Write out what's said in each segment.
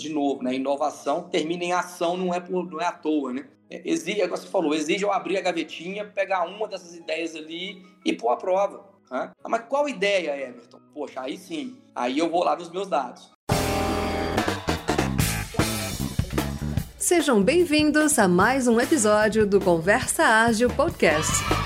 de novo, né? Inovação termina em ação, não é, por, não é à toa, né? É, exige, como você falou, exige eu abrir a gavetinha, pegar uma dessas ideias ali e pôr a prova. Né? Ah, mas qual ideia, Everton? Poxa, aí sim. Aí eu vou lá nos meus dados. Sejam bem-vindos a mais um episódio do Conversa Ágil Podcast.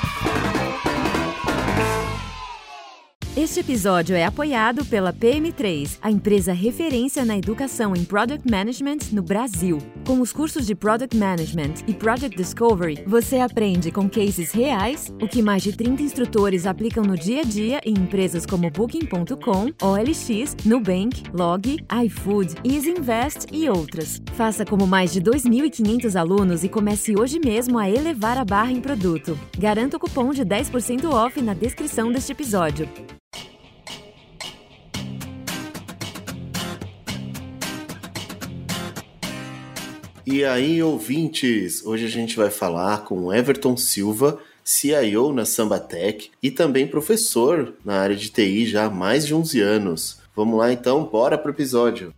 Este episódio é apoiado pela PM3, a empresa referência na educação em Product Management no Brasil. Com os cursos de Product Management e Project Discovery, você aprende com cases reais o que mais de 30 instrutores aplicam no dia a dia em empresas como Booking.com, OLX, Nubank, Log, iFood, EasyInvest e outras. Faça como mais de 2.500 alunos e comece hoje mesmo a elevar a barra em produto. Garanta o cupom de 10% off na descrição deste episódio. E aí, ouvintes, hoje a gente vai falar com Everton Silva, CIO na Sambatec e também professor na área de TI já há mais de 11 anos. Vamos lá então, bora pro episódio.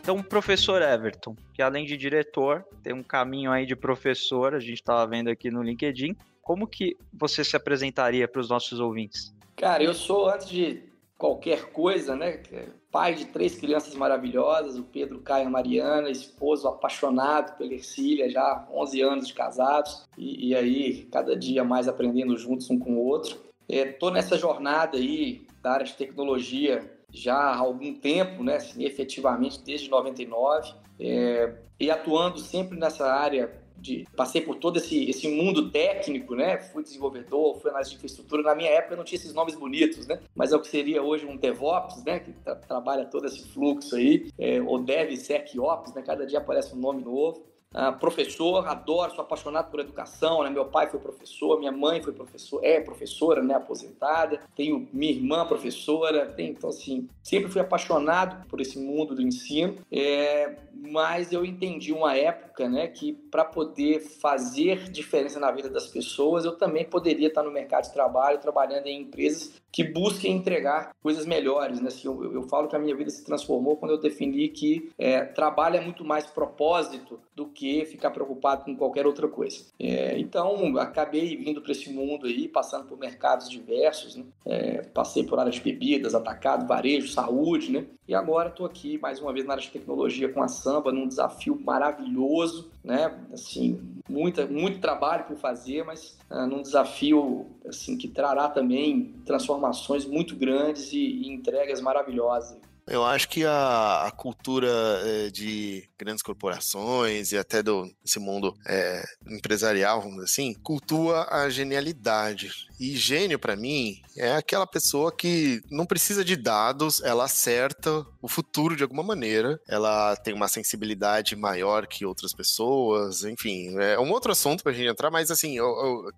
Então, professor Everton, que além de diretor, tem um caminho aí de professor, a gente estava vendo aqui no LinkedIn. Como que você se apresentaria para os nossos ouvintes? Cara, eu sou, antes de qualquer coisa, né? Pai de três crianças maravilhosas, o Pedro, Caio e a Mariana, esposo apaixonado pela Ercília, já 11 anos de casados, e, e aí cada dia mais aprendendo juntos um com o outro. Estou é, nessa jornada aí da área de tecnologia já há algum tempo, né? Assim, efetivamente desde 99, é, e atuando sempre nessa área de, passei por todo esse, esse mundo técnico, né? Fui desenvolvedor, fui análise de infraestrutura. Na minha época não tinha esses nomes bonitos, né? Mas é o que seria hoje um DevOps, né? Que tra trabalha todo esse fluxo aí, é, ou DevSecOps, né? Cada dia aparece um nome novo. Uh, professor, adoro, sou apaixonado por educação, né? Meu pai foi professor, minha mãe foi professor, é professora, né? Aposentada. Tenho minha irmã professora, tenho, então assim, sempre fui apaixonado por esse mundo do ensino. É, mas eu entendi uma época, né, que para poder fazer diferença na vida das pessoas, eu também poderia estar no mercado de trabalho, trabalhando em empresas que busquem entregar coisas melhores, né? Assim, eu, eu falo que a minha vida se transformou quando eu defini que é, trabalho é muito mais propósito do que ficar preocupado com qualquer outra coisa. É, então, acabei vindo para esse mundo aí, passando por mercados diversos, né? É, passei por área de bebidas, atacado, varejo, saúde, né? E agora estou aqui mais uma vez na área de tecnologia com a Samba, num desafio maravilhoso, né? Assim, muita, muito trabalho por fazer, mas uh, num desafio assim que trará também transformações muito grandes e, e entregas maravilhosas. Eu acho que a, a cultura é, de grandes corporações e até do esse mundo é, empresarial, vamos dizer assim, cultua a genialidade. E gênio, para mim, é aquela pessoa que não precisa de dados, ela acerta o futuro de alguma maneira, ela tem uma sensibilidade maior que outras pessoas, enfim, é um outro assunto pra gente entrar, mas assim, a,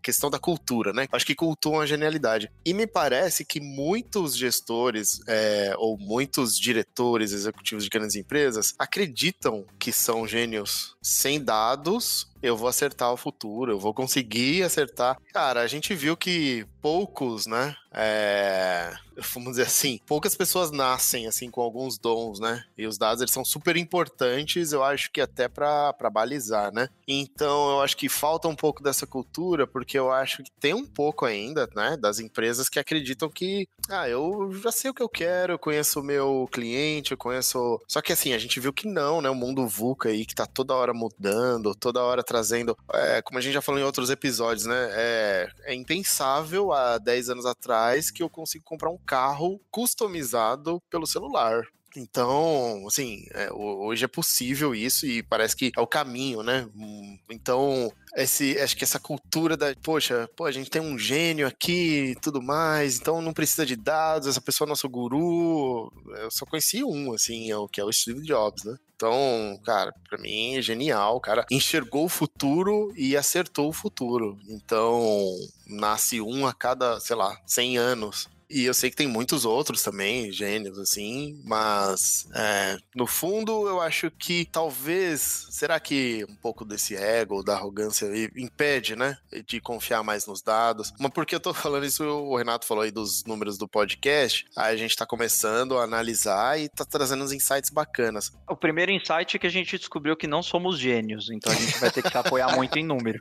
questão da cultura, né? Acho que cultuam a genialidade. E me parece que muitos gestores é, ou muitos diretores executivos de grandes empresas acreditam que são gênios sem dados eu vou acertar o futuro, eu vou conseguir acertar. Cara, a gente viu que poucos, né? É, vamos dizer assim, poucas pessoas nascem assim com alguns dons, né? E os dados eles são super importantes, eu acho que até para balizar, né? Então, eu acho que falta um pouco dessa cultura, porque eu acho que tem um pouco ainda, né, das empresas que acreditam que, ah, eu já sei o que eu quero, eu conheço o meu cliente, eu conheço. Só que assim, a gente viu que não, né? O mundo VUCA aí que tá toda hora mudando, toda hora trazendo, é, como a gente já falou em outros episódios, né? É, é impensável há 10 anos atrás que eu consigo comprar um carro customizado pelo celular. Então, assim, é, hoje é possível isso e parece que é o caminho, né? Hum, então, esse, acho que essa cultura da, poxa, pô, a gente tem um gênio aqui e tudo mais, então não precisa de dados, essa pessoa é nosso guru. Eu só conheci um, assim, é o que é o Steve Jobs, né? Então, cara, para mim é genial. Cara enxergou o futuro e acertou o futuro. Então, nasce um a cada, sei lá, 100 anos. E eu sei que tem muitos outros também, gênios, assim, mas é, no fundo eu acho que talvez, será que um pouco desse ego, da arrogância impede, né, de confiar mais nos dados? Mas porque eu tô falando isso, o Renato falou aí dos números do podcast, aí a gente tá começando a analisar e tá trazendo uns insights bacanas. O primeiro insight é que a gente descobriu que não somos gênios, então a gente vai ter que se apoiar muito em número.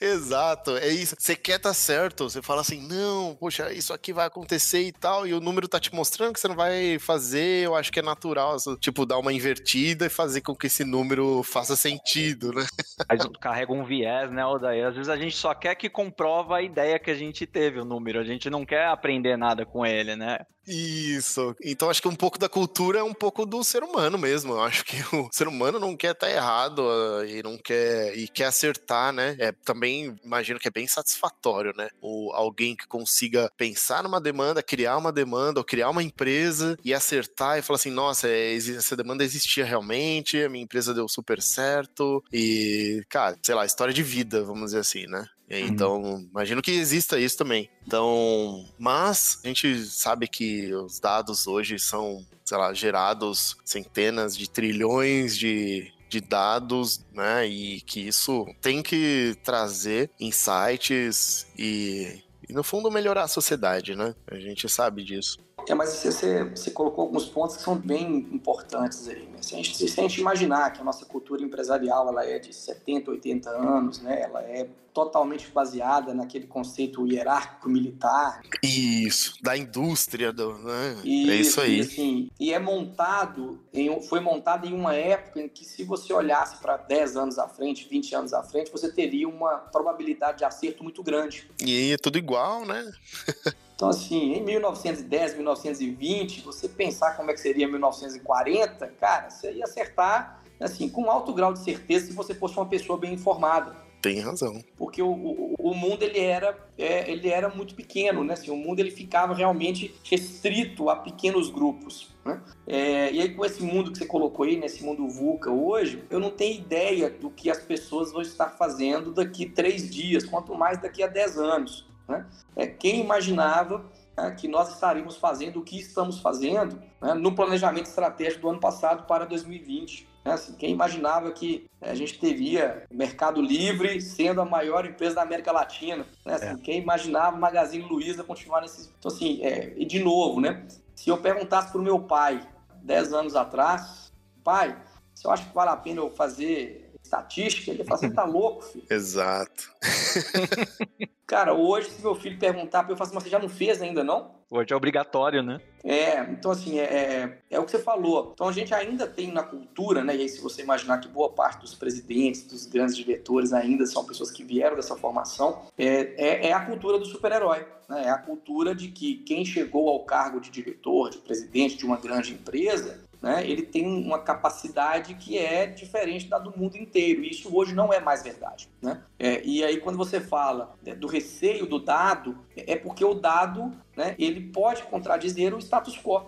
Exato, é isso. Você quer tá certo, você fala assim, não, poxa, isso aqui vai acontecer e tal, e o número tá te mostrando que você não vai fazer, eu acho que é natural, tipo, dar uma invertida e fazer com que esse número faça sentido, né? Mas carrega um viés, né, Odair? Às vezes a gente só quer que comprova a ideia que a gente teve, o número, a gente não quer aprender nada com ele, né? Isso. Então acho que um pouco da cultura é um pouco do ser humano mesmo. Eu acho que o ser humano não quer estar tá errado uh, e não quer e quer acertar, né? É também imagino que é bem satisfatório, né? O alguém que consiga pensar numa demanda, criar uma demanda ou criar uma empresa e acertar e falar assim, nossa, é, essa demanda existia realmente, a minha empresa deu super certo e, cara, sei lá, história de vida, vamos dizer assim, né? Uhum. Então, uhum. imagino que exista isso também. Então, mas a gente sabe que os dados hoje são, sei lá, gerados centenas de trilhões de, de dados, né? E que isso tem que trazer insights e, e, no fundo, melhorar a sociedade, né? A gente sabe disso. É, mas você, você colocou alguns pontos que são bem importantes aí. Né? Se, a gente, se a gente imaginar que a nossa cultura empresarial ela é de 70, 80 anos, né? ela é totalmente baseada naquele conceito hierárquico militar. Isso, da indústria, do, né? Isso, é isso aí. E, assim, e é montado, em, foi montado em uma época em que se você olhasse para 10 anos à frente, 20 anos à frente, você teria uma probabilidade de acerto muito grande. E é tudo igual, né? Então, assim, em 1910, 1920, você pensar como é que seria 1940, cara, você ia acertar, assim, com alto grau de certeza se você fosse uma pessoa bem informada. Tem razão. Porque o, o, o mundo ele era, é, ele era muito pequeno, né? Assim, o mundo ele ficava realmente restrito a pequenos grupos. Né? É, e aí com esse mundo que você colocou aí, nesse mundo VUCA hoje, eu não tenho ideia do que as pessoas vão estar fazendo daqui três dias, quanto mais daqui a dez anos. Né? É, quem imaginava né, que nós estaríamos fazendo o que estamos fazendo né, no planejamento estratégico do ano passado para 2020? Né? Assim, quem imaginava que né, a gente teria Mercado Livre sendo a maior empresa da América Latina? Né? Assim, é. Quem imaginava Magazine Luiza continuar nesse. Então, assim, é, e de novo, né? Se eu perguntasse para o meu pai, 10 anos atrás, pai, você acha que vale a pena eu fazer estatística, ele fala, você tá louco, filho? Exato. Cara, hoje, se meu filho perguntar para eu falar assim, mas você já não fez ainda, não? Hoje é obrigatório, né? É, então assim, é, é, é, o que você falou. Então a gente ainda tem na cultura, né? E aí, se você imaginar que boa parte dos presidentes, dos grandes diretores ainda são pessoas que vieram dessa formação, é, é, é a cultura do super-herói. Né? É a cultura de que quem chegou ao cargo de diretor, de presidente de uma grande empresa, né, ele tem uma capacidade que é diferente da do mundo inteiro. E isso hoje não é mais verdade. Né? É, e aí, quando você fala né, do receio do dado, é porque o dado né, ele pode contradizer o status quo.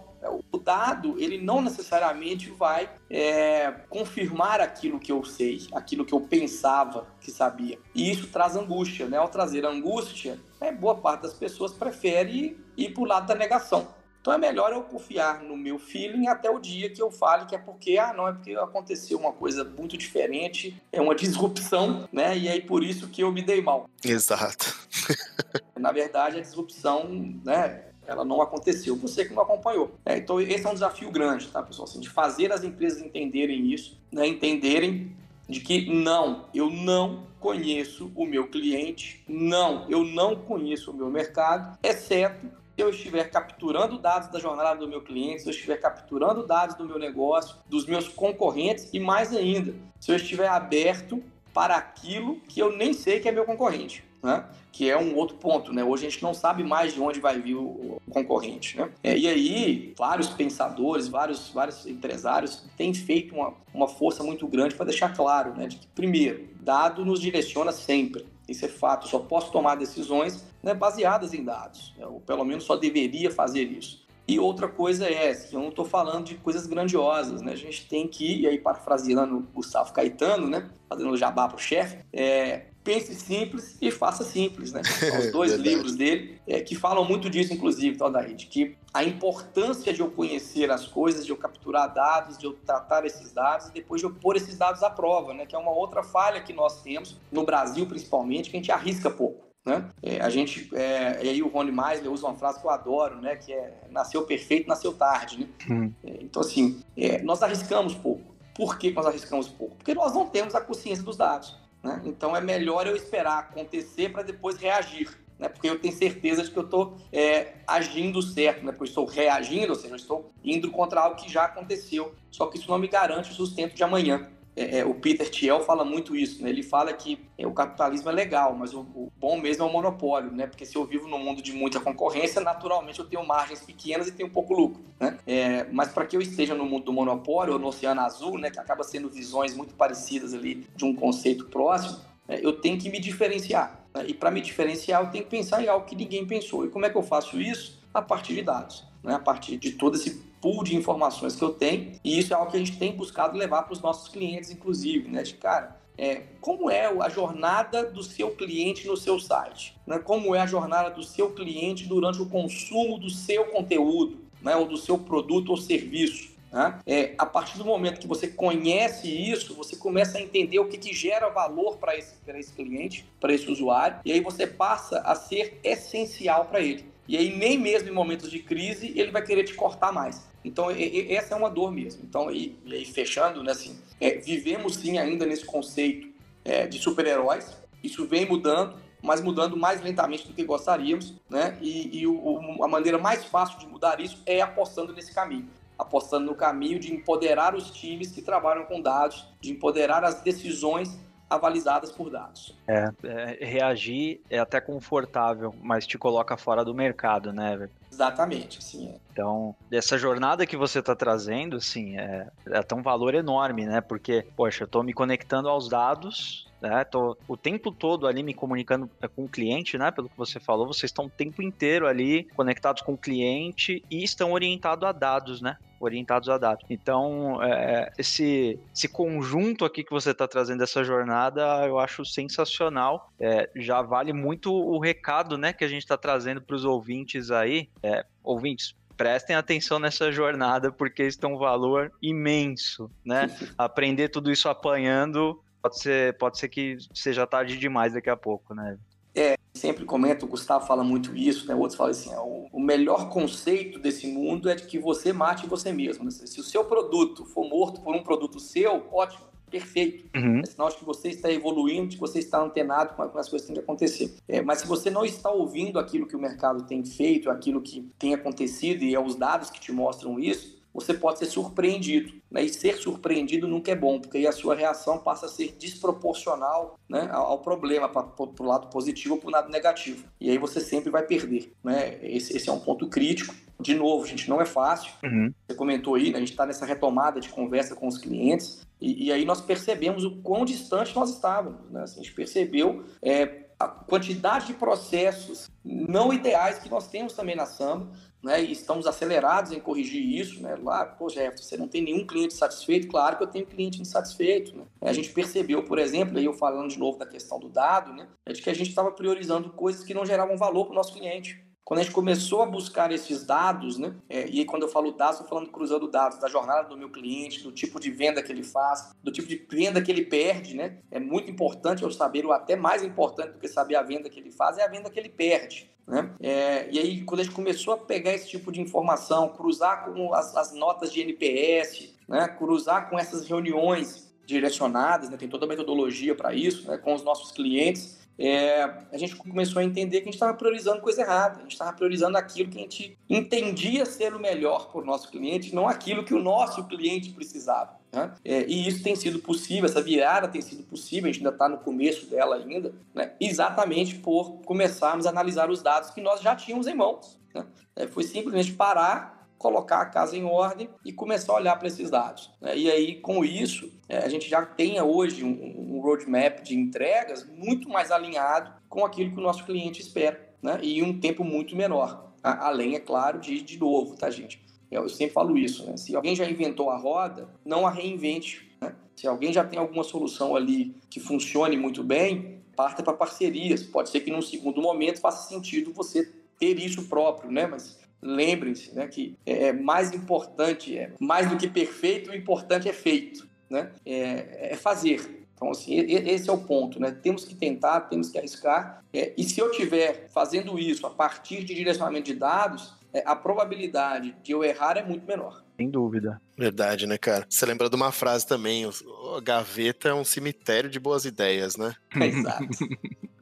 O dado, ele não necessariamente vai é, confirmar aquilo que eu sei, aquilo que eu pensava que sabia. E isso traz angústia. Né? Ao trazer angústia, é, boa parte das pessoas prefere ir para o lado da negação. Então é melhor eu confiar no meu feeling até o dia que eu fale que é porque, ah, não, é porque aconteceu uma coisa muito diferente, é uma disrupção, né? E aí por isso que eu me dei mal. Exato. Na verdade, a disrupção, né? Ela não aconteceu, você que não acompanhou. É, então, esse é um desafio grande, tá, pessoal? Assim, de fazer as empresas entenderem isso, né? entenderem de que não, eu não conheço o meu cliente, não, eu não conheço o meu mercado, exceto eu estiver capturando dados da jornada do meu cliente, se eu estiver capturando dados do meu negócio, dos meus concorrentes e mais ainda, se eu estiver aberto para aquilo que eu nem sei que é meu concorrente. Né? que é um outro ponto, né? Hoje a gente não sabe mais de onde vai vir o, concorrente, né? É, e aí, vários pensadores, vários, vários empresários têm feito uma, uma força muito grande para deixar claro, né? De que, primeiro, dado nos direciona sempre. Isso é fato. Só posso tomar decisões né, baseadas em dados. ou pelo menos só deveria fazer isso. E outra coisa é, eu não estou falando de coisas grandiosas, né? A gente tem que, e aí parafraseando o Gustavo Caetano, né? Fazendo jabá para o chefe, é, Pense Simples e Faça Simples, né? São os dois livros dele é, que falam muito disso, inclusive, Aldair, de que a importância de eu conhecer as coisas, de eu capturar dados, de eu tratar esses dados e depois de eu pôr esses dados à prova, né? Que é uma outra falha que nós temos, no Brasil principalmente, que a gente arrisca pouco. Né? É, a gente, é, e aí o Rony Meisler usa uma frase que eu adoro, né? Que é nasceu perfeito, nasceu tarde, né? Hum. É, então, assim, é, nós arriscamos pouco. Por que nós arriscamos pouco? Porque nós não temos a consciência dos dados. Né? Então é melhor eu esperar acontecer para depois reagir. Né? Porque eu tenho certeza de que eu estou é, agindo certo, né? porque eu estou reagindo, ou seja, eu estou indo contra algo que já aconteceu. Só que isso não me garante o sustento de amanhã é, é, o Peter Thiel fala muito isso, né? Ele fala que é, o capitalismo é legal, mas o, o, bom mesmo é o monopólio, né? Porque se eu vivo num mundo de muita concorrência, naturalmente eu tenho margens pequenas e tenho pouco lucro, né? É, mas para que eu esteja no mundo do monopólio ou no Oceano Azul, né? Que acaba sendo visões muito parecidas ali de um conceito próximo, é, eu tenho que me diferenciar. Né? E para me diferenciar, eu tenho que pensar em algo que ninguém pensou. E como é que eu faço isso? A partir de dados, né? A partir de todo esse pool de informações que eu tenho, e isso é algo que a gente tem buscado levar para os nossos clientes, inclusive, né? De cara, é, como é a jornada do seu cliente no seu site? Né? Como é a jornada do seu cliente durante o consumo do seu conteúdo, né? ou do seu produto ou serviço? Né? É, a partir do momento que você conhece isso, você começa a entender o que, que gera valor para esse, esse cliente, para esse usuário, e aí você passa a ser essencial para ele. E aí, nem mesmo em momentos de crise, ele vai querer te cortar mais. Então, essa é uma dor mesmo. Então, e, e aí, fechando, né, assim, é, vivemos sim ainda nesse conceito é, de super-heróis. Isso vem mudando, mas mudando mais lentamente do que gostaríamos, né? E, e o, a maneira mais fácil de mudar isso é apostando nesse caminho. Apostando no caminho de empoderar os times que trabalham com dados, de empoderar as decisões avalizadas por dados. É, é, reagir é até confortável, mas te coloca fora do mercado, né? Exatamente, sim. É. Então, essa jornada que você está trazendo, sim, é, é um valor enorme, né? Porque, poxa, eu estou me conectando aos dados, né? Tô o tempo todo ali me comunicando é, com o cliente, né? Pelo que você falou, vocês estão o tempo inteiro ali conectados com o cliente e estão orientados a dados, né? orientados a dados. Então, é, esse, esse conjunto aqui que você está trazendo essa jornada, eu acho sensacional. É, já vale muito o recado, né, que a gente está trazendo para os ouvintes aí. É, ouvintes, prestem atenção nessa jornada porque isso tem um valor imenso, né? Aprender tudo isso apanhando pode ser, pode ser que seja tarde demais daqui a pouco, né? É, sempre comento, o Gustavo fala muito isso, né? Outros falam assim, é, o, o, melhor conceito desse mundo é de que você mate você mesmo. Né? Se o seu produto for morto por um produto seu, ótimo, perfeito. Uhum. É sinal de que você está evoluindo, de que você está antenado com, as coisas que têm que acontecer. É, mas se você não está ouvindo aquilo que o mercado tem feito, aquilo que tem acontecido e é os dados que te mostram isso, você pode ser surpreendido. Né? E ser surpreendido nunca é bom, porque aí a sua reação passa a ser desproporcional né, ao, problema, para o lado positivo ou para o lado negativo. E aí você sempre vai perder. Né? Esse, esse é um ponto crítico. De novo, gente, não é fácil. Uhum. Você comentou aí, né? a gente está nessa retomada de conversa com os clientes, e, e, aí nós percebemos o quão distante nós estávamos. Né? Assim, a gente percebeu é, a quantidade de processos não ideais que nós temos também na Samba, né, e estamos acelerados em corrigir isso, né, lá, pô, Jeff, você não tem nenhum cliente satisfeito? Claro que eu tenho cliente insatisfeito, né. A gente percebeu, por exemplo, aí eu falando de novo da questão do dado, né, é de que a gente estava priorizando coisas que não geravam valor para o nosso cliente. Quando a gente começou a buscar esses dados, né? É, e aí quando eu falo dados, estou falando cruzando dados da jornada do meu cliente, do tipo de venda que ele faz, do tipo de venda que ele perde, né? É muito importante eu saber, ou até mais importante do que saber a venda que ele faz, é a venda que ele perde. Né? É, e aí, quando a gente começou a pegar esse tipo de informação, cruzar com as, as notas de NPS, né? cruzar com essas reuniões direcionadas, né? tem toda a metodologia para isso, né? com os nossos clientes, é, a gente começou a entender que a gente estava priorizando coisa errada. A gente estava priorizando aquilo que a gente entendia ser o melhor para o nosso cliente, não aquilo que o nosso cliente precisava. Né? É, e isso tem sido possível, essa virada tem sido possível, a gente ainda está no começo dela ainda, né? exatamente por começarmos a analisar os dados que nós já tínhamos em mãos. Né? É, foi simplesmente parar colocar a casa em ordem e começar a olhar para esses dados. Né? E aí, com isso, é, a gente já tem hoje um, roadmap de entregas muito mais alinhado com aquilo que o nosso cliente espera, né? e um tempo muito menor. Além, é claro, de, de novo, tá, gente? Eu sempre falo isso, né? Se alguém já inventou a roda, não a reinvente. Né? Se alguém já tem alguma solução ali que funcione muito bem, parta para parcerias. Pode ser que num segundo momento faça sentido você ter isso próprio, né? Mas lembrem-se né, que é mais importante, é mais do que perfeito, o importante é feito, né? É, é fazer. Então, assim, esse é o ponto, né? Temos que tentar, temos que arriscar. É, e se eu estiver fazendo isso a partir de direcionamento de dados, é, a probabilidade de eu errar é muito menor. Sem dúvida. Verdade, né, cara? Você lembra de uma frase também: a gaveta é um cemitério de boas ideias, né? Exato.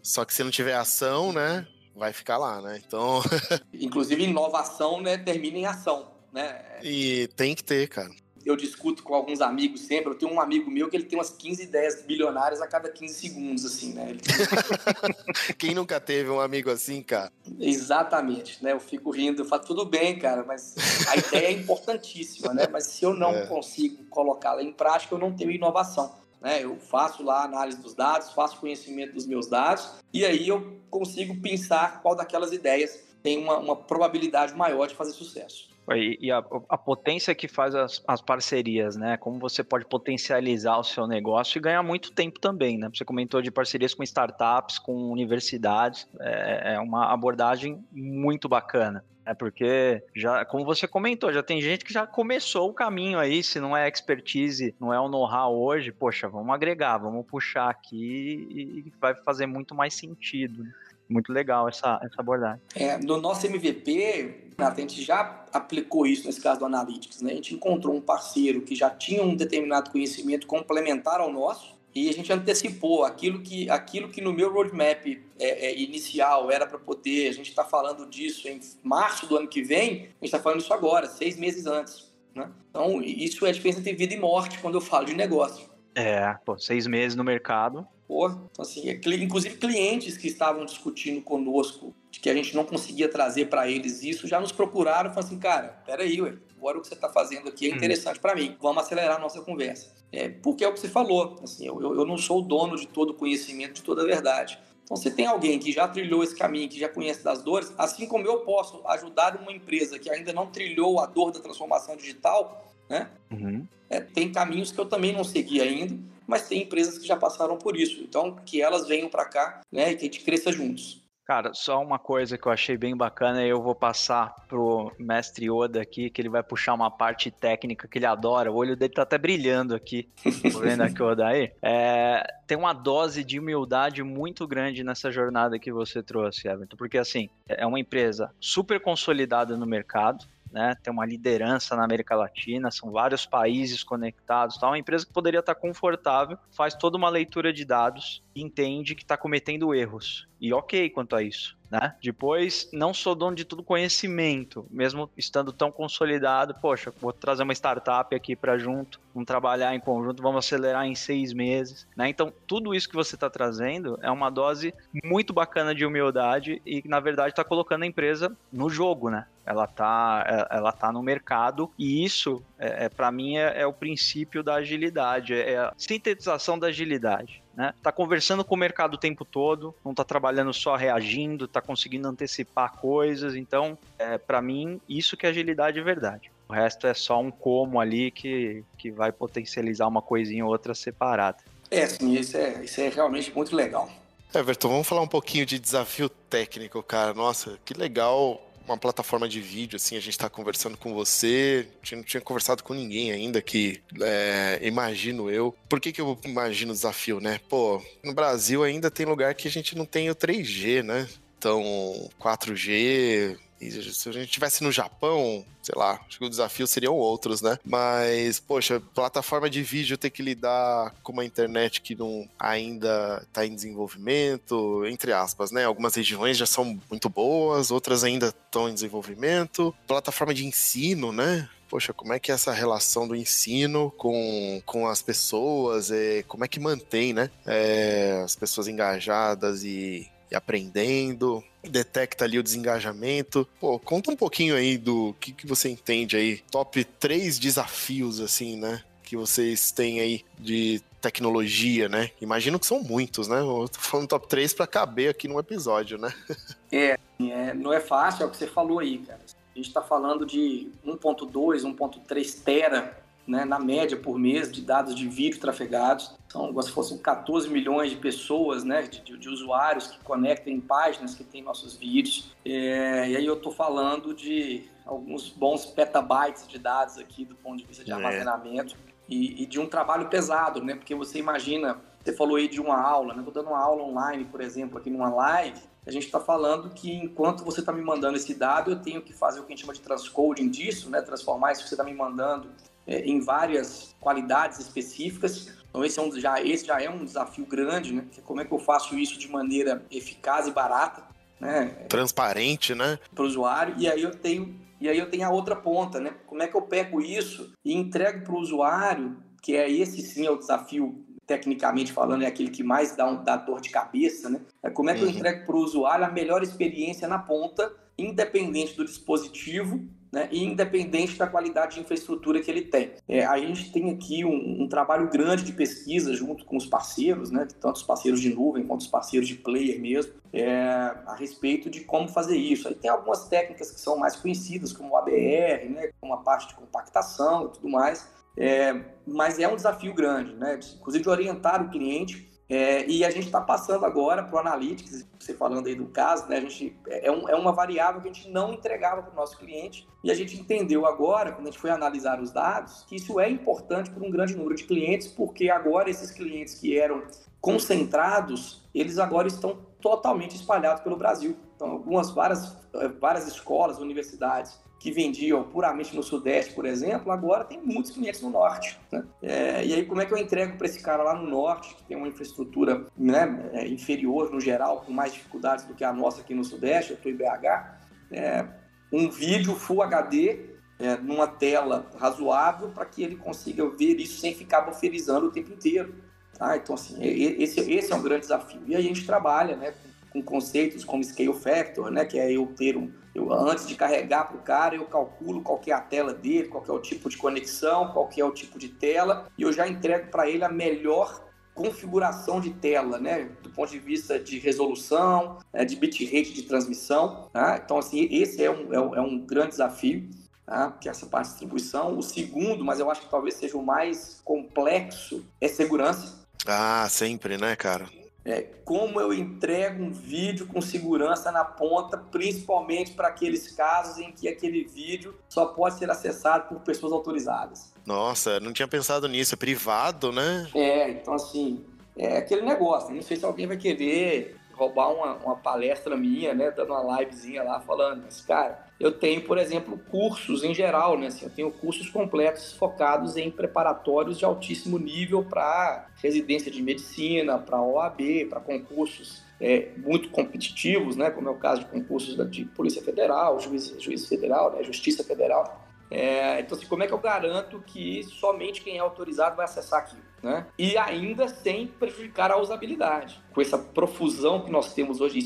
Só que se não tiver ação, né? Vai ficar lá, né? Então. Inclusive, inovação, né? Termina em ação, né? E tem que ter, cara eu discuto com alguns amigos sempre. Eu tenho um amigo meu que ele tem umas 15 ideias bilionárias a cada 15 segundos, assim, né? Ele... Quem nunca teve um amigo assim, cara? Exatamente, né? Eu fico rindo, eu falo, tudo bem, cara, mas a ideia é importantíssima, né? Mas se eu não é. consigo colocá-la em prática, eu não tenho inovação. Né? Eu faço lá a análise dos dados, faço conhecimento dos meus dados, e aí eu consigo pensar qual daquelas ideias tem uma, uma probabilidade maior de fazer sucesso. E, e a, a, potência que faz as, as, parcerias, né? Como você pode potencializar o seu negócio e ganhar muito tempo também, né? Você comentou de parcerias com startups, com universidades, é, é uma abordagem muito bacana. É porque já, como você comentou, já tem gente que já começou o caminho aí, se não é expertise, não é o know-how hoje, poxa, vamos agregar, vamos puxar aqui e vai fazer muito mais sentido. Muito legal essa, essa abordagem. É, no nosso MVP, a gente já aplicou isso nesse caso do Analytics. Né? A gente encontrou um parceiro que já tinha um determinado conhecimento complementar ao nosso e a gente antecipou aquilo que, aquilo que no meu roadmap é, é, inicial era para poder. A gente está falando disso em março do ano que vem, a gente está falando isso agora, seis meses antes. Né? Então, isso é a diferença entre vida e morte quando eu falo de negócio. É, pô, seis meses no mercado Pô, então, assim, é inclusive clientes que estavam discutindo conosco de que a gente não conseguia trazer para eles isso, já nos procuraram e falaram assim, cara, peraí, ué, agora o que você está fazendo aqui é hum. interessante para mim, vamos acelerar a nossa conversa. É, porque é o que você falou, assim, eu, eu não sou o dono de todo o conhecimento, de toda a verdade. Então, você tem alguém que já trilhou esse caminho, que já conhece das dores, assim como eu posso ajudar uma empresa que ainda não trilhou a dor da transformação digital, né? Uhum. É, tem caminhos que eu também não segui ainda, mas tem empresas que já passaram por isso. Então, que elas venham para cá né, e que a gente cresça juntos. Cara, só uma coisa que eu achei bem bacana, eu vou passar pro mestre Oda aqui, que ele vai puxar uma parte técnica que ele adora. O olho dele tá até brilhando aqui, tô vendo aqui o Oda aí. É, tem uma dose de humildade muito grande nessa jornada que você trouxe, Everton, porque assim, é uma empresa super consolidada no mercado, né? Tem uma liderança na América Latina, são vários países conectados, tá? Uma empresa que poderia estar confortável, faz toda uma leitura de dados e entende que está cometendo erros. E ok quanto a isso. Né? Depois, não sou dono de todo conhecimento, mesmo estando tão consolidado. Poxa, vou trazer uma startup aqui para junto, vamos trabalhar em conjunto, vamos acelerar em seis meses. Né? Então, tudo isso que você está trazendo é uma dose muito bacana de humildade e, na verdade, está colocando a empresa no jogo, né? Ela tá, é, ela tá no mercado e isso, é, é para mim, é, é, o princípio da agilidade, é a sintetização da agilidade né? Tá conversando com o mercado o tempo todo, não tá trabalhando só reagindo, tá conseguindo antecipar coisas. Então, é, para mim, isso que é agilidade de verdade. O resto é só um como ali que, que vai potencializar uma coisinha ou outra separada. É, sim, isso é, isso é realmente muito legal. Everton, vamos falar um pouquinho de desafio técnico, cara. Nossa, que legal uma plataforma de vídeo, assim, a gente tá conversando com você, a gente não tinha conversado com ninguém ainda que é, imagino eu. Por que que eu imagino o desafio, né? Pô, no Brasil ainda tem lugar que a gente não tem o 3G, né? Então, 4G, se a gente estivesse no Japão, sei lá, acho que o desafio seriam outros, né? Mas, poxa, plataforma de vídeo ter que lidar com uma internet que não ainda está em desenvolvimento, entre aspas, né? Algumas regiões já são muito boas, outras ainda estão em desenvolvimento. Plataforma de ensino, né? poxa, como é que é essa relação do ensino com, com as pessoas, é, como é que mantém, né, é, as pessoas engajadas e, e aprendendo, detecta ali o desengajamento. Pô, conta um pouquinho aí do que, que você entende aí, top 3 desafios, assim, né? Que vocês têm aí de tecnologia, né? Imagino que são muitos, né? Eu tô falando top 3 para caber aqui num episódio, né? é, é, não é fácil, é o que você falou aí, cara. A gente está falando de 1.2, 1.3 tera, né, na média por mês de dados de vídeo trafegados são como se fossem 14 milhões de pessoas, né, de, de usuários que conectam em páginas que têm nossos vídeos. É, e aí eu estou falando de alguns bons petabytes de dados aqui do ponto de vista de é. armazenamento e, e, de um trabalho pesado, né? Porque você imagina, você falou aí de uma aula, né? Estou dando uma aula online, por exemplo, aqui numa live. A gente está falando que enquanto você está me mandando esse dado, eu tenho que fazer o que a gente chama de transcoding disso, né? Transformar isso que você está me mandando é, em várias qualidades específicas então esse, é um, já, esse já é um desafio grande, né? É como é que eu faço isso de maneira eficaz e barata, né? Transparente, né? Para o usuário. E aí eu tenho e aí eu tenho a outra ponta, né? Como é que eu pego isso e entrego para o usuário, que é esse sim é o desafio tecnicamente falando, é aquele que mais dá, um, dá dor de cabeça, né? É como é que uhum. eu entrego para o usuário a melhor experiência na ponta, independente do dispositivo né, e independente da qualidade de infraestrutura que ele tem. É, a gente tem aqui um, um, trabalho grande de pesquisa junto com os parceiros, né, tanto os parceiros de nuvem quanto os parceiros de player mesmo, é, a respeito de como fazer isso. Aí tem algumas técnicas que são mais conhecidas, como o ABR, né, como a parte de compactação e tudo mais, é, mas é um desafio grande, né, inclusive de orientar o cliente é, e a gente está passando agora para o Analytics, você falando aí do caso, né? A gente, é, um, é uma variável que a gente não entregava para o nosso cliente e a gente entendeu agora, quando a gente foi analisar os dados, que isso é importante para um grande número de clientes, porque agora esses clientes que eram concentrados, eles agora estão totalmente espalhados pelo Brasil. Então, algumas várias, várias escolas, universidades que vendiam puramente no Sudeste, por exemplo, agora tem muitos clientes no Norte. Né? É, e aí, como é que eu entrego para esse cara lá no Norte, que tem uma infraestrutura né, é, inferior no geral, com mais dificuldades do que a nossa aqui no Sudeste, eu estou em BH, é, um vídeo Full HD é, numa tela razoável para que ele consiga ver isso sem ficar buferizando o tempo inteiro. Tá? Então, assim, esse, esse é um grande desafio. E aí a gente trabalha né, com, conceitos como Scale Factor, né, que é eu ter um eu, antes de carregar para o cara, eu calculo qual é a tela dele, qual é o tipo de conexão, qual é o tipo de tela, e eu já entrego para ele a melhor configuração de tela, né? Do ponto de vista de resolução, né? de bitrate de transmissão. Tá? Então, assim, esse é um, é um, é um grande desafio, tá? que é essa parte de distribuição. O segundo, mas eu acho que talvez seja o mais complexo, é segurança. Ah, sempre, né, cara? É, como eu entrego um vídeo com segurança na ponta, principalmente para aqueles casos em que aquele vídeo só pode ser acessado por pessoas autorizadas. Nossa, não tinha pensado nisso, é privado, né? É, então assim, é aquele negócio, não sei se alguém vai querer roubar uma, uma palestra minha, né, dando uma livezinha lá falando, mas cara, eu tenho, por exemplo, cursos em geral, né? Assim, eu tenho cursos completos focados em preparatórios de altíssimo nível para residência de medicina, para OAB, para concursos é, muito competitivos, né? Como é o caso de concursos de Polícia Federal, Juiz, Juiz Federal, né? Justiça Federal. É, então, assim, como é que eu garanto que somente quem é autorizado vai acessar aquilo? Né? E ainda sem prejudicar a usabilidade. Com essa profusão que nós temos hoje,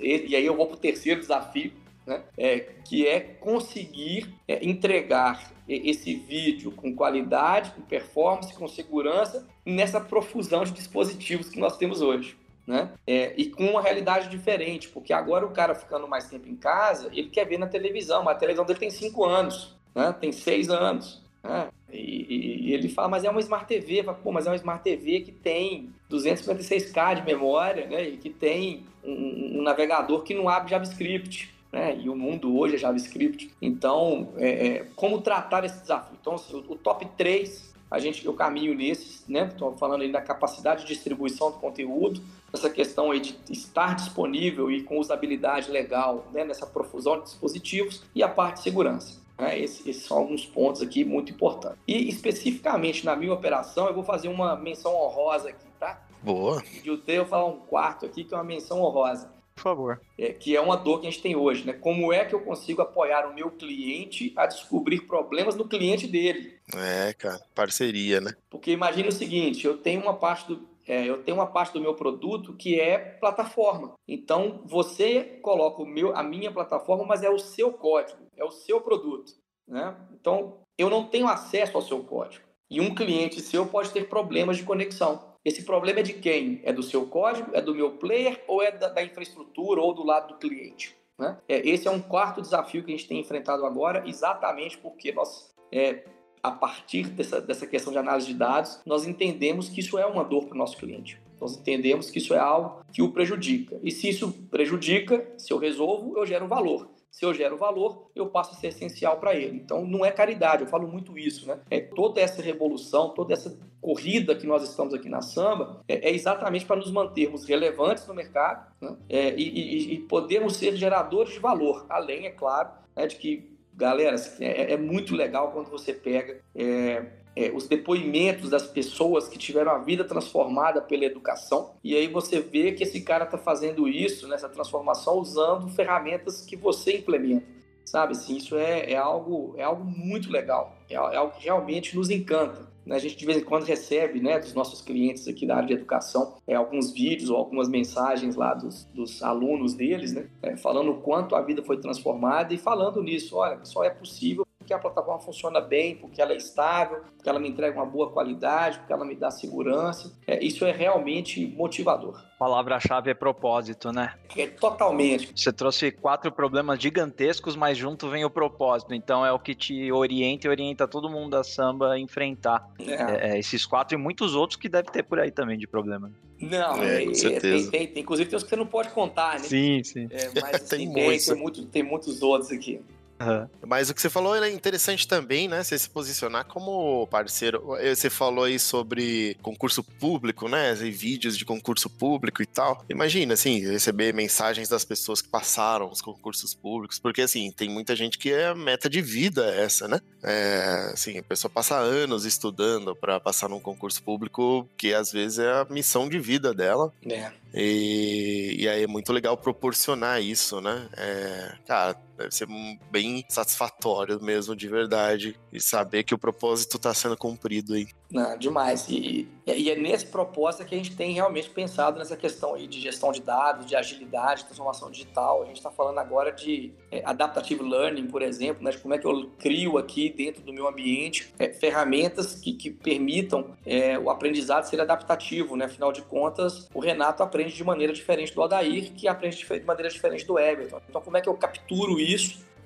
e aí eu vou para o terceiro desafio, né? É, que é conseguir é, entregar esse vídeo com qualidade, com performance, com segurança, nessa profusão de dispositivos que nós temos hoje. Né? É, e com uma realidade diferente, porque agora o cara ficando mais tempo em casa, ele quer ver na televisão, mas a televisão dele tem 5 anos, né? tem 6 anos. Né? E, e, ele fala, mas é uma Smart TV, falo, Pô, mas é uma Smart TV que tem 256K de memória, né? E que tem um, um navegador que não abre JavaScript né? E o mundo hoje é JavaScript. Então, é, é, como tratar esse desafio? Então, assim, o, o, top 3, a gente, eu caminho nesses, né? Estou falando aí da capacidade de distribuição do conteúdo, essa questão aí de estar disponível e com usabilidade legal, né? Nessa profusão de dispositivos e a parte de segurança. Né? Esses, esses, são alguns pontos aqui muito importantes. E especificamente na minha operação, eu vou fazer uma menção honrosa aqui, tá? Boa. De eu ter, eu falar um quarto aqui, que é uma menção honrosa. Por favor. É, que é uma dor que a gente tem hoje, né? Como é que eu consigo apoiar o meu cliente a descobrir problemas no cliente dele? É, cara, parceria, né? Porque imagine o seguinte, eu tenho uma parte do, é, eu tenho uma parte do meu produto que é plataforma. Então você coloca o meu, a minha plataforma, mas é o seu código, é o seu produto. Né? Então eu não tenho acesso ao seu código. E um cliente seu pode ter problemas de conexão. Esse problema é de quem? É do seu código, é do meu player ou é da, da infraestrutura ou do lado do cliente? Né? É, esse é um quarto desafio que a gente tem enfrentado agora, exatamente porque nós é, a partir dessa, dessa questão de análise de dados, nós entendemos que isso é uma dor para o nosso cliente. Nós entendemos que isso é algo que o prejudica. E se isso prejudica, se eu resolvo, eu gero valor. Se eu gero valor, eu passo a ser essencial para ele. Então, não é caridade, eu falo muito isso, né? É toda essa revolução, toda essa corrida que nós estamos aqui na Samba, é, é exatamente para nos mantermos relevantes no mercado né? é, e, e, e podermos ser geradores de valor. Além, é claro, né, de que galera, é, é, muito legal quando você pega é, é, os depoimentos das pessoas que tiveram a vida transformada pela educação, e aí você vê que esse cara está fazendo isso, nessa transformação, usando ferramentas que você implementa. Sabe, assim, isso é, é, algo, é algo muito legal, é algo que realmente nos encanta. A gente de vez em quando recebe né, dos nossos clientes aqui da área de educação é, alguns vídeos ou algumas mensagens lá dos, dos alunos deles, né, é, falando o quanto a vida foi transformada e falando nisso, olha, só é possível porque a plataforma funciona bem, porque ela é estável, porque ela me entrega uma boa qualidade, porque ela me dá segurança. É, isso é realmente motivador. Palavra-chave é propósito, né? É totalmente. Você trouxe quatro problemas gigantescos, mas junto vem o propósito. Então é o que te orienta e orienta todo mundo da samba a enfrentar é. É, é esses quatro e muitos outros que deve ter por aí também de problema. Não, é, com é, certeza. Tem, tem, tem, inclusive tem os que você não pode contar, né? Sim, sim. mas assim, tem, tem, muito, tem muitos outros aqui. Uhum. Mas o que você falou é interessante também, né? Você se posicionar como parceiro. Você falou aí sobre concurso público, né? E vídeos de concurso público e tal. Imagina, assim, receber mensagens das pessoas que passaram os concursos públicos, porque assim, tem muita gente que é meta de vida essa, né? É, assim, a pessoa passa anos estudando para passar num concurso público que às vezes é a missão de vida dela. É. E, e aí é muito legal proporcionar isso, né? É, cara, deve ser bem satisfatório mesmo, de verdade, e saber que o propósito está sendo cumprido aí. Não, demais. E, e é nesse propósito que a gente tem realmente pensado nessa questão aí de gestão de dados, de agilidade, transformação digital. A gente está falando agora de é, adaptative learning, por exemplo, né, de como é que eu crio aqui dentro do meu ambiente é, ferramentas que, que permitam é, o aprendizado ser adaptativo. Né? Afinal de contas, o Renato aprende de maneira diferente do Adair, que aprende de maneira diferente do Everton. Então, como é que eu capturo isso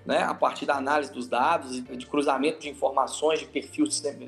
né, a partir da análise dos dados, de cruzamento de informações de perfil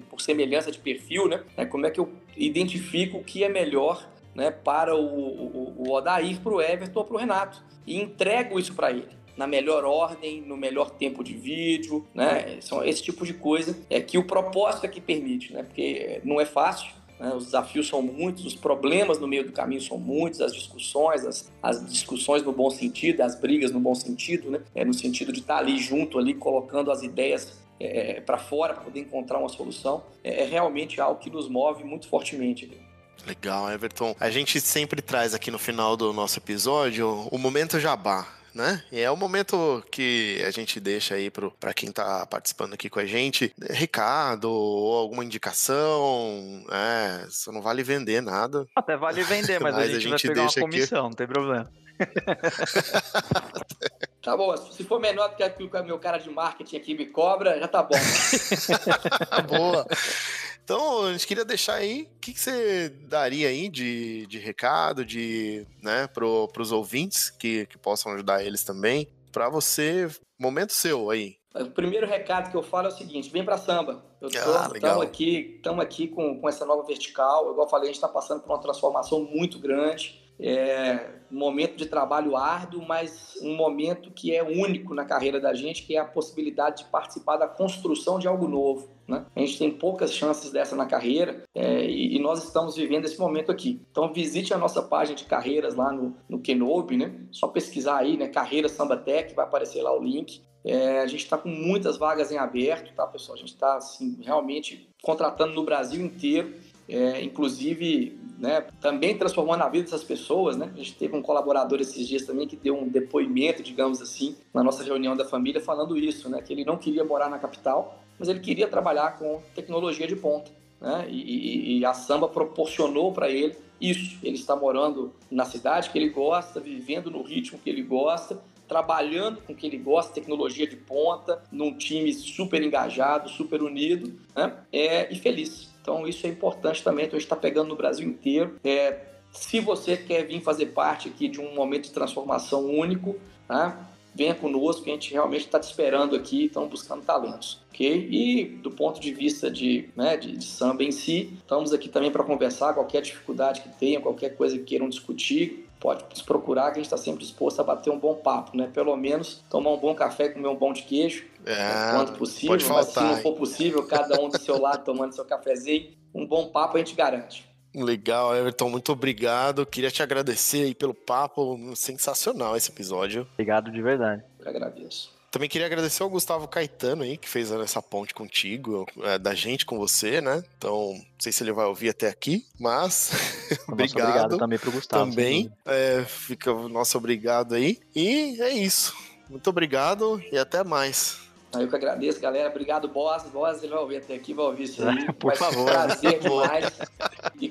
por semelhança de perfil, né, né como é que eu identifico o que é melhor né, para o, o, o Odair, para o Everton ou para o Renato e entrego isso para ele na melhor ordem, no melhor tempo de vídeo, né? São esse tipo de coisa é que o propósito é que permite, né? Porque não é fácil, né? Os desafios são muitos, os problemas no meio do caminho são muitos, as discussões, as, as discussões no bom sentido, as brigas no bom sentido, né? É no sentido de estar ali junto, ali colocando as ideias é, para fora para poder encontrar uma solução, é, é, realmente algo que nos move muito fortemente. Legal, Everton. A gente sempre traz aqui no final do nosso episódio o momento jabá né? E é o momento que a gente deixa aí para quem tá participando aqui com a gente, recado ou alguma indicação, é, isso não vale vender nada. Até vale vender, mas, mas a, gente a, gente vai pegar uma comissão, aqui... não tem problema. Tá bom, se for menor do que o meu cara de marketing aqui me cobra, já tá bom. Boa. Então, a gente queria deixar aí, o que, que você daria aí de, de recado, de, né, pro, pros ouvintes que, que possam ajudar eles também, para você, momento seu aí. O primeiro recado que eu falo é o seguinte, vem para samba. Estamos ah, aqui, estamos aqui com, com essa nova vertical, igual eu falei, a gente está passando por uma transformação muito grande, é um momento de trabalho árduo, mas um momento que é único na carreira da gente, que é a possibilidade de participar da construção de algo novo. Né? A gente tem poucas chances dessa na carreira é, e, e, nós estamos vivendo esse momento aqui. Então visite a nossa página de carreiras lá no, no Kenobi, né? Só pesquisar aí, né? Carreira Sambatec, vai aparecer lá o link. É, a gente está com muitas vagas em aberto, tá, pessoal? A gente está assim, realmente contratando no Brasil inteiro, é, inclusive né, também transformando a vida dessas pessoas. Né? A gente teve um colaborador esses dias também que deu um depoimento, digamos assim, na nossa reunião da família, falando isso, né, que ele não queria morar na capital, mas ele queria trabalhar com tecnologia de ponta. Né? E, e, e a samba proporcionou para ele isso. Ele está morando na cidade que ele gosta, vivendo no ritmo que ele gosta, trabalhando com o que ele gosta, tecnologia de ponta, num time super engajado, super unido né? é, e feliz. Então isso é importante também, então a gente está pegando no Brasil inteiro. É, se você quer vir fazer parte aqui de um momento de transformação único, né? venha conosco, que a gente realmente está te esperando aqui, estamos buscando talentos. ok? E do ponto de vista de, né, de, de samba em si, estamos aqui também para conversar, qualquer dificuldade que tenham, qualquer coisa que queiram discutir, pode nos procurar, que a gente está sempre disposto a bater um bom papo, né? Pelo menos tomar um bom café, comer um bom de queijo, É, quanto possível, pode mas se faltar, não for possível, cada um do seu lado tomando seu cafezinho, um bom papo a gente garante. Legal, Everton, muito obrigado. Queria te agradecer aí pelo papo, sensacional esse episódio. Obrigado de verdade. Eu agradeço. Também queria agradecer ao Gustavo Caetano aí, que fez essa ponte contigo, é, da gente com você, né? Então, não sei se ele vai ouvir até aqui, mas obrigado. obrigado também pro Gustavo. também. É, fica o nosso obrigado aí. E é isso. Muito obrigado e até mais. Aí eu que agradeço, galera. Obrigado, Boss. Boss, ele vai ouvir até aqui, vai ouvir isso aí. Por um favor. prazer demais.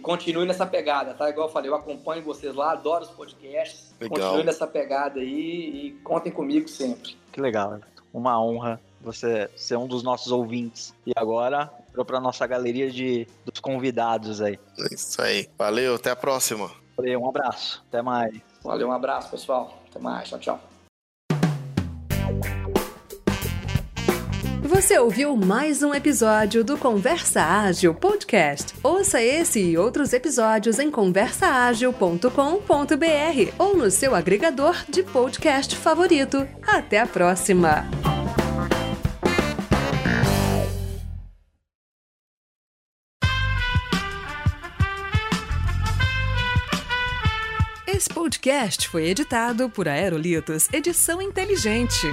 Continue nessa pegada, tá? Igual eu falei, eu acompanho vocês lá, adoro os podcasts. Legal. Continue nessa pegada aí e contem comigo sempre. Que legal, Everton. Uma honra você ser um dos nossos ouvintes. E agora, entrou pra nossa galeria de, dos convidados aí. É isso aí. Valeu, até a próxima. Valeu, um abraço. Até mais. Valeu, um abraço, pessoal. Até mais. Tchau, tchau. Você ouviu mais um episódio do Conversa Ágil Podcast. Ouça esse e outros episódios em conversaagil.com.br ou no seu agregador de podcast favorito. Até a próxima! Esse podcast foi editado por Aerolitos Edição Inteligente.